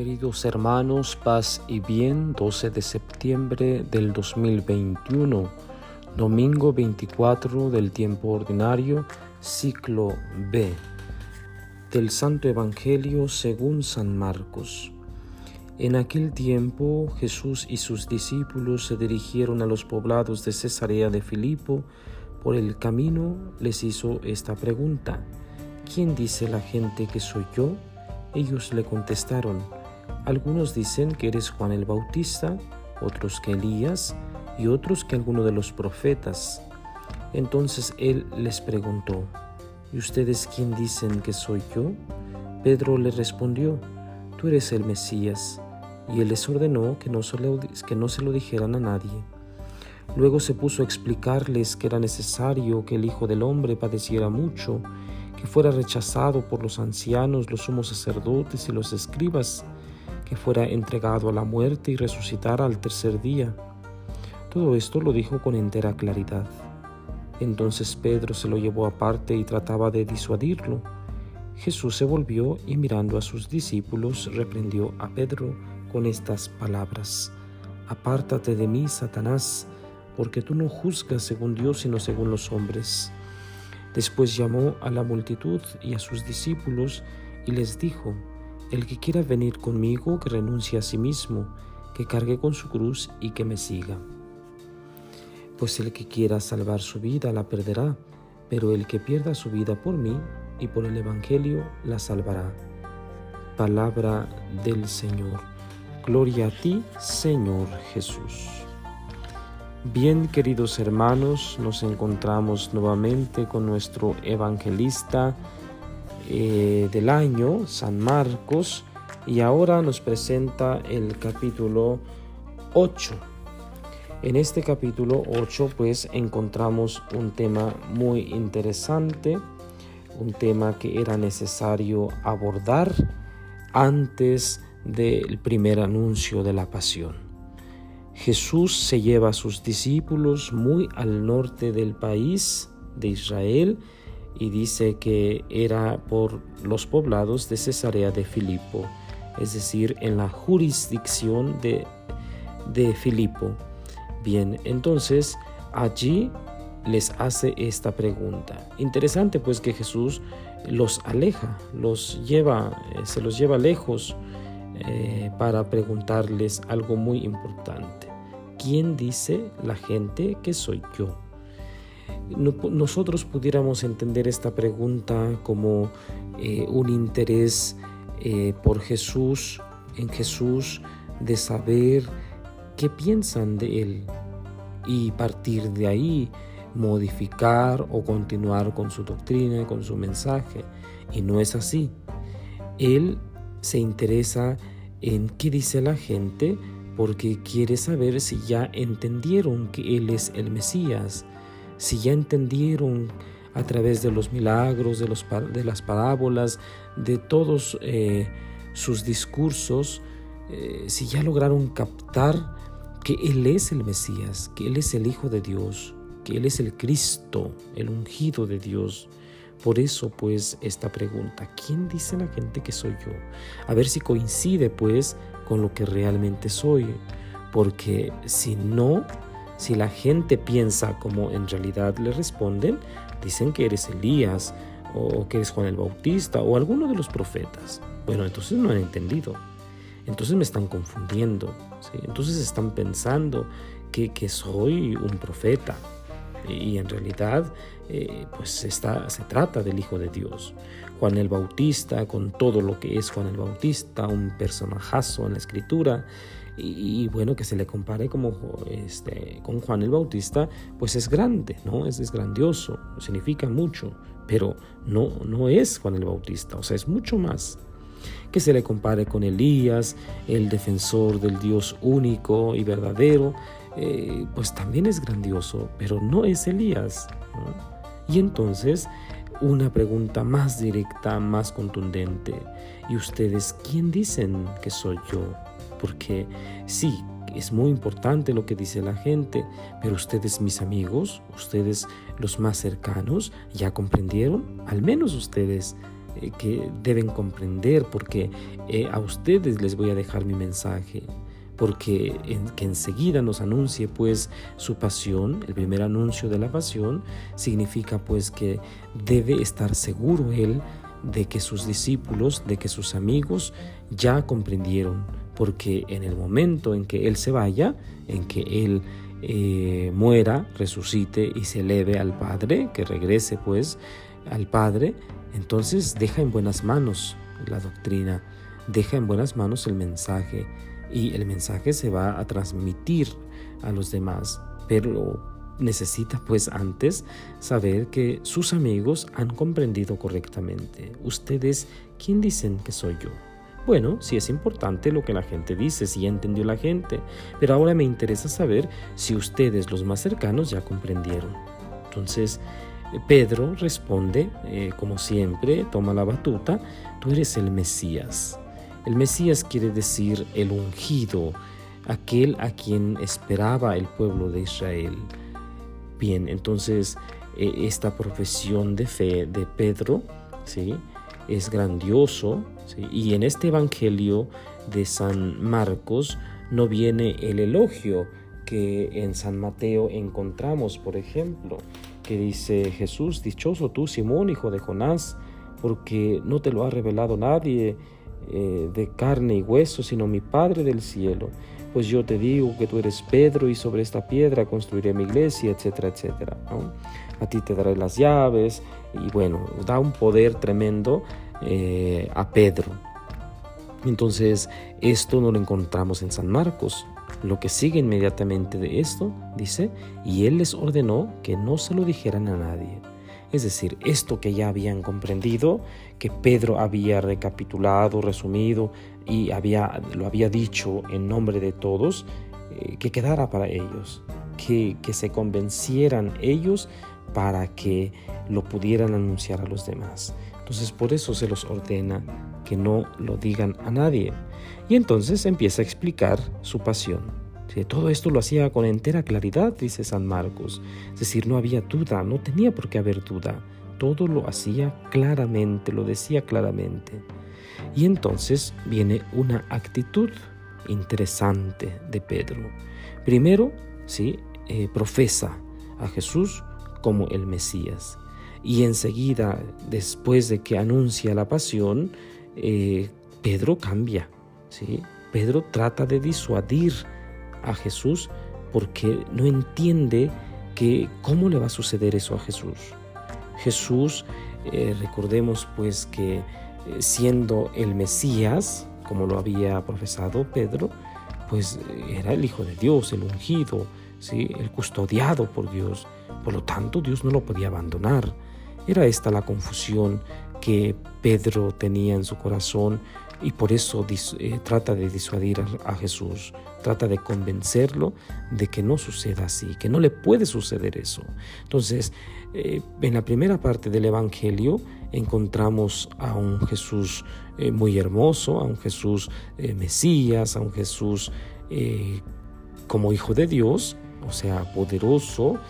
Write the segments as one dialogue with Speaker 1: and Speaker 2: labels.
Speaker 1: Queridos hermanos, paz y bien, 12 de septiembre del 2021, domingo 24 del tiempo ordinario, ciclo B, del Santo Evangelio según San Marcos. En aquel tiempo Jesús y sus discípulos se dirigieron a los poblados de Cesarea de Filipo. Por el camino les hizo esta pregunta, ¿quién dice la gente que soy yo? Ellos le contestaron, algunos dicen que eres Juan el Bautista, otros que Elías y otros que alguno de los profetas. Entonces él les preguntó, ¿y ustedes quién dicen que soy yo? Pedro le respondió, tú eres el Mesías. Y él les ordenó que no, que no se lo dijeran a nadie. Luego se puso a explicarles que era necesario que el Hijo del Hombre padeciera mucho, que fuera rechazado por los ancianos, los sumos sacerdotes y los escribas, que fuera entregado a la muerte y resucitara al tercer día. Todo esto lo dijo con entera claridad. Entonces Pedro se lo llevó aparte y trataba de disuadirlo. Jesús se volvió y mirando a sus discípulos reprendió a Pedro con estas palabras. Apártate de mí, Satanás, porque tú no juzgas según Dios sino según los hombres. Después llamó a la multitud y a sus discípulos y les dijo, el que quiera venir conmigo, que renuncie a sí mismo, que cargue con su cruz y que me siga. Pues el que quiera salvar su vida la perderá, pero el que pierda su vida por mí y por el Evangelio la salvará. Palabra del Señor. Gloria a ti, Señor Jesús. Bien, queridos hermanos, nos encontramos nuevamente con nuestro evangelista eh, del año, San Marcos, y ahora nos presenta el capítulo 8. En este capítulo 8 pues encontramos un tema muy interesante, un tema que era necesario abordar antes del primer anuncio de la pasión. Jesús se lleva a sus discípulos muy al norte del país de Israel, y dice que era por los poblados de Cesarea de Filipo, es decir, en la jurisdicción de, de Filipo. Bien, entonces allí les hace esta pregunta. Interesante pues que Jesús los aleja, los lleva, eh, se los lleva lejos eh, para preguntarles algo muy importante. ¿Quién dice la gente que soy yo? Nosotros pudiéramos entender esta pregunta como eh, un interés eh, por Jesús, en Jesús, de saber qué piensan de Él y partir de ahí modificar o continuar con su doctrina, con su mensaje. Y no es así. Él se interesa en qué dice la gente porque quiere saber si ya entendieron que Él es el Mesías, si ya entendieron a través de los milagros, de, los, de las parábolas, de todos eh, sus discursos, eh, si ya lograron captar que Él es el Mesías, que Él es el Hijo de Dios, que Él es el Cristo, el ungido de Dios. Por eso, pues, esta pregunta, ¿quién dice la gente que soy yo? A ver si coincide, pues, con lo que realmente soy. Porque si no, si la gente piensa como en realidad le responden, dicen que eres Elías o que eres Juan el Bautista o alguno de los profetas. Bueno, entonces no han entendido. Entonces me están confundiendo. Entonces están pensando que, soy un profeta. Y en realidad, eh, pues está, se trata del Hijo de Dios. Juan el Bautista, con todo lo que es Juan el Bautista, un personajazo en la escritura, y, bueno, que se le compare como este, con Juan el Bautista, pues es grande, ¿no? Es, grandioso, significa mucho, pero no, no es Juan el Bautista, o sea, es mucho más. Que se le compare con Elías, el defensor del Dios único y verdadero, eh, pues también es grandioso, pero no es Elías. Y entonces, una pregunta más directa, más contundente. ¿Y ustedes quién dicen que soy yo? Porque sí, es muy importante lo que dice la gente, pero ustedes mis amigos, ustedes los más cercanos, ya comprendieron, al menos ustedes, eh, que deben comprender, porque eh, a ustedes les voy a dejar mi mensaje porque que enseguida nos anuncie pues su pasión, el primer anuncio de la pasión, significa pues que debe estar seguro él de que sus discípulos, de que sus amigos ya comprendieron, porque en el momento en que él se vaya, en que él eh, muera, resucite y se eleve al Padre, que regrese pues al Padre, entonces deja en buenas manos la doctrina, deja en buenas manos el mensaje y el mensaje se va a transmitir a los demás, pero necesita pues antes saber que sus amigos han comprendido correctamente. Ustedes, ¿quién dicen que soy yo? Bueno, sí es importante lo que la gente dice, si entendió la gente, pero ahora me interesa saber si ustedes, los más cercanos, ya comprendieron. Entonces, Pedro responde, eh, como siempre, toma la batuta, tú eres el Mesías. El Mesías quiere decir el ungido, aquel a quien esperaba el pueblo de Israel. Bien, entonces eh, esta profesión de fe de Pedro, ¿sí? Es grandioso, y en este Evangelio de San Marcos no viene el elogio que en San Mateo encontramos, por ejemplo, que dice Jesús, dichoso tú, Simón, hijo de Jonás, porque no te lo ha revelado nadie eh, de carne y hueso, sino mi Padre del cielo. Pues yo te digo que tú eres Pedro y sobre esta piedra construiré mi iglesia, etcétera, etcétera. A ti te daré las llaves y bueno, da un poder tremendo eh, a Pedro. Entonces, esto no lo encontramos en San Marcos. Lo que sigue inmediatamente de esto dice, y él les ordenó que no se lo dijeran a nadie. Es decir, esto que ya habían comprendido, que Pedro había recapitulado, resumido y había, lo había dicho en nombre de todos, eh, que quedara para ellos, que, que se convencieran ellos para que lo pudieran anunciar a los demás. Entonces por eso se los ordena que no lo digan a nadie. Y entonces empieza a explicar su pasión. Todo esto lo hacía con entera claridad, dice San Marcos. Es decir, no había duda, no tenía por qué haber duda. Todo lo hacía claramente, lo decía claramente. Y entonces viene una actitud interesante de Pedro. Primero, ¿sí? Eh, profesa a Jesús como el Mesías. Y enseguida, después de que anuncia la pasión, eh, Pedro cambia. ¿sí? Pedro trata de disuadir a Jesús porque no entiende que cómo le va a suceder eso a Jesús. Jesús, eh, recordemos pues que eh, siendo el Mesías, como lo había profesado Pedro, pues era el Hijo de Dios, el ungido, ¿sí? el custodiado por Dios. Por lo tanto, Dios no lo podía abandonar. Era esta la confusión que Pedro tenía en su corazón y por eso eh, trata de disuadir a, Jesús, trata de convencerlo de que no suceda así, que no le puede suceder eso. Entonces, eh, en la primera parte del Evangelio encontramos a un Jesús eh, muy hermoso, a un Jesús Mesías, a un Jesús como hijo de Dios, o sea, poderoso,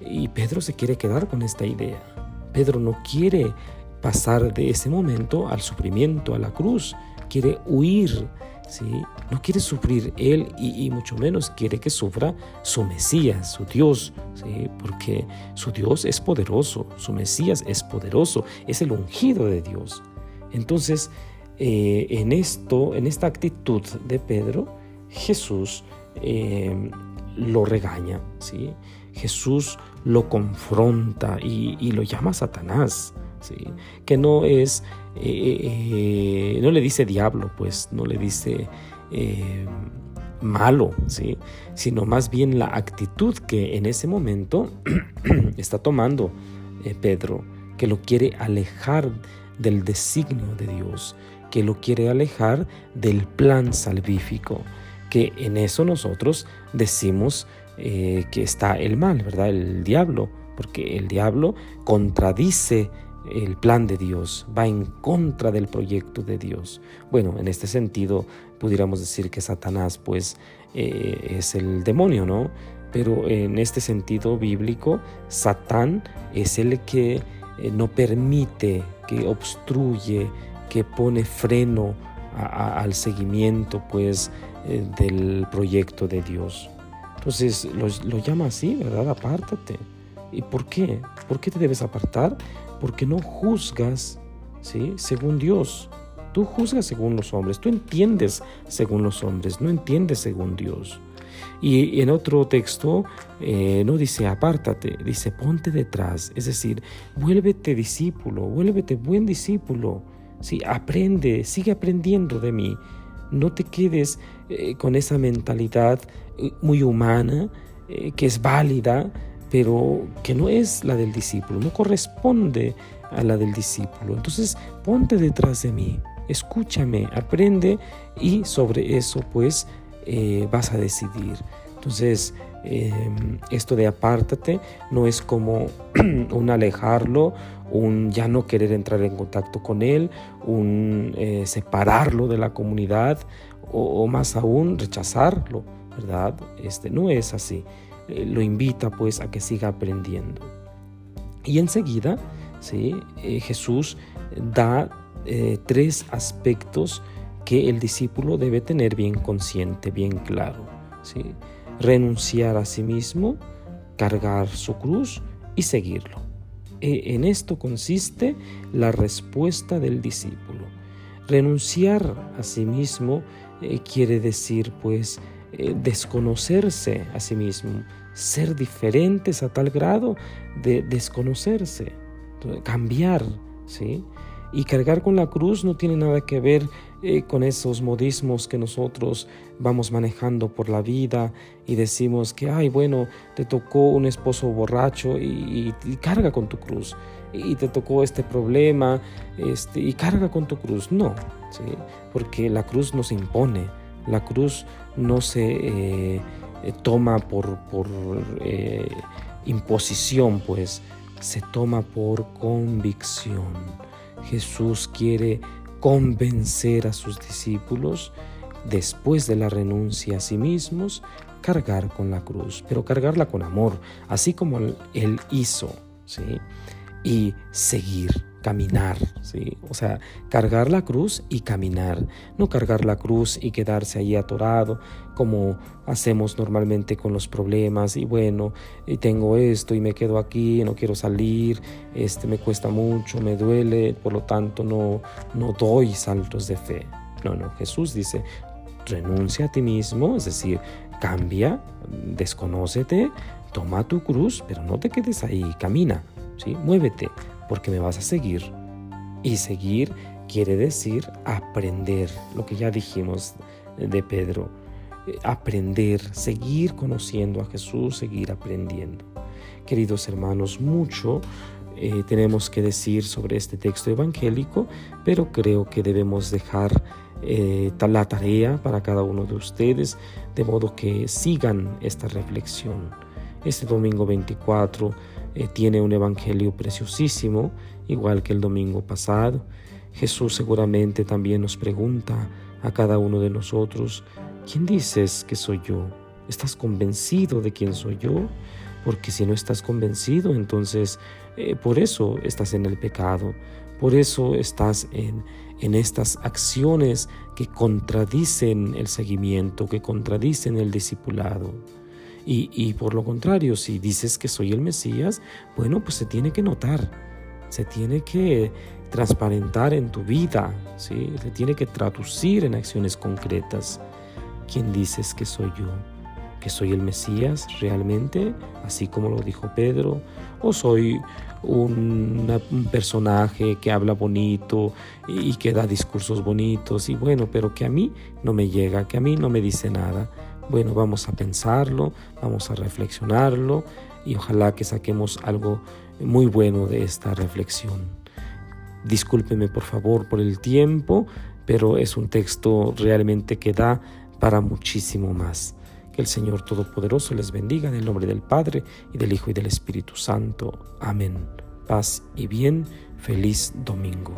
Speaker 1: y Pedro se quiere quedar con esta idea. Pedro no quiere pasar de ese momento al sufrimiento, a la cruz quiere huir, ¿sí? no quiere sufrir él y, mucho menos quiere que sufra su Mesías, su Dios, ¿sí? porque su Dios es poderoso, su Mesías es poderoso, es el ungido de Dios. Entonces, eh, en esto, en esta actitud de Pedro, Jesús eh, lo regaña, ¿sí? Jesús lo confronta y, lo llama Satanás, que no es eh, eh, no le dice diablo, pues no le dice eh, malo, ¿sí? sino más bien la actitud que en ese momento está tomando Pedro, que lo quiere alejar del designio de Dios, que lo quiere alejar del plan salvífico, que en eso nosotros decimos que está el mal, ¿verdad? El diablo, porque el diablo contradice el plan de Dios, va en contra del proyecto de Dios. Bueno, en este sentido pudiéramos decir que Satanás pues eh, es el demonio, ¿no? Pero en este sentido bíblico, Satán es el que eh, no permite que obstruye, que pone freno al seguimiento pues eh, del proyecto de Dios. Entonces lo, llama así, ¿verdad? Apártate. ¿Y por qué? ¿Por qué te debes apartar? Porque no juzgas, ¿sí? Según Dios. Tú juzgas según los hombres, tú entiendes según los hombres, no entiendes según Dios. Y en otro texto eh, no dice apártate, dice ponte detrás, es decir, vuélvete discípulo, vuélvete buen discípulo, ¿sí? aprende, sigue aprendiendo de mí, no te quedes eh, con esa mentalidad eh, muy humana, que es válida, pero que no es la del discípulo, no corresponde a la del discípulo. Entonces, ponte detrás de mí, escúchame, aprende y sobre eso pues eh, vas a decidir. Entonces, em, esto de apártate no es como un alejarlo, un ya no querer entrar en contacto con él, un eh, separarlo de la comunidad o, más aún rechazarlo, ¿verdad? Este, no es así. Eh, lo invita pues a que siga aprendiendo. Y enseguida, ¿sí? Jesús da tres aspectos que el discípulo debe tener bien consciente, bien claro. ¿sí? Renunciar a sí mismo, cargar su cruz y seguirlo. E, en esto consiste la respuesta del discípulo. Renunciar a sí mismo eh, quiere decir pues eh, desconocerse a sí mismo, ser diferentes a tal grado de desconocerse, cambiar, ¿sí? Y cargar con la cruz no tiene nada que ver eh, con esos modismos que nosotros vamos manejando por la vida y decimos que, ay, bueno, te tocó un esposo borracho y, carga con tu cruz. Y te tocó este problema este, y carga con tu cruz. No, ¿sí? porque la cruz no se impone, la cruz no se eh, eh, toma por, por imposición, pues se toma por convicción. Jesús quiere convencer a sus discípulos, después de la renuncia a sí mismos, cargar con la cruz, pero cargarla con amor, así como Él hizo, ¿sí? Y seguir caminar, ¿sí? O sea, cargar la cruz y caminar, no cargar la cruz y quedarse ahí atorado como hacemos normalmente con los problemas y bueno, y tengo esto y me quedo aquí, no quiero salir, este me cuesta mucho, me duele, por lo tanto no no doy saltos de fe. No, no, Jesús dice, renuncia a ti mismo, es decir, cambia, desconócete, toma tu cruz, pero no te quedes ahí, camina, ¿sí? Muévete, porque me vas a seguir. Y seguir quiere decir aprender, lo que ya dijimos de Pedro. Aprender, seguir conociendo a Jesús, seguir aprendiendo. Queridos hermanos, mucho eh, tenemos que decir sobre este texto evangélico, pero creo que debemos dejar eh, la tarea para cada uno de ustedes, de modo que sigan esta reflexión. Este domingo 24 eh, tiene un evangelio preciosísimo, igual que el domingo pasado. Jesús seguramente también nos pregunta a cada uno de nosotros, ¿quién dices que soy yo? ¿Estás convencido de quién soy yo? Porque si no estás convencido, entonces eh, por eso estás en el pecado, por eso estás en, en estas acciones que contradicen el seguimiento, que contradicen el discipulado. Y, por lo contrario, si dices que soy el Mesías, bueno, pues se tiene que notar, se tiene que transparentar en tu vida, ¿sí? se tiene que traducir en acciones concretas. ¿Quién dices que soy yo? ¿Que soy el Mesías realmente, así como lo dijo Pedro? ¿O soy un, personaje que habla bonito y que da discursos bonitos y bueno, pero que a mí no me llega, que a mí no me dice nada? Bueno, vamos a pensarlo, vamos a reflexionarlo y ojalá que saquemos algo muy bueno de esta reflexión. Discúlpeme por favor por el tiempo, pero es un texto realmente que da para muchísimo más. Que el Señor Todopoderoso les bendiga en el nombre del Padre y del Hijo y del Espíritu Santo. Amén. Paz y bien. Feliz domingo.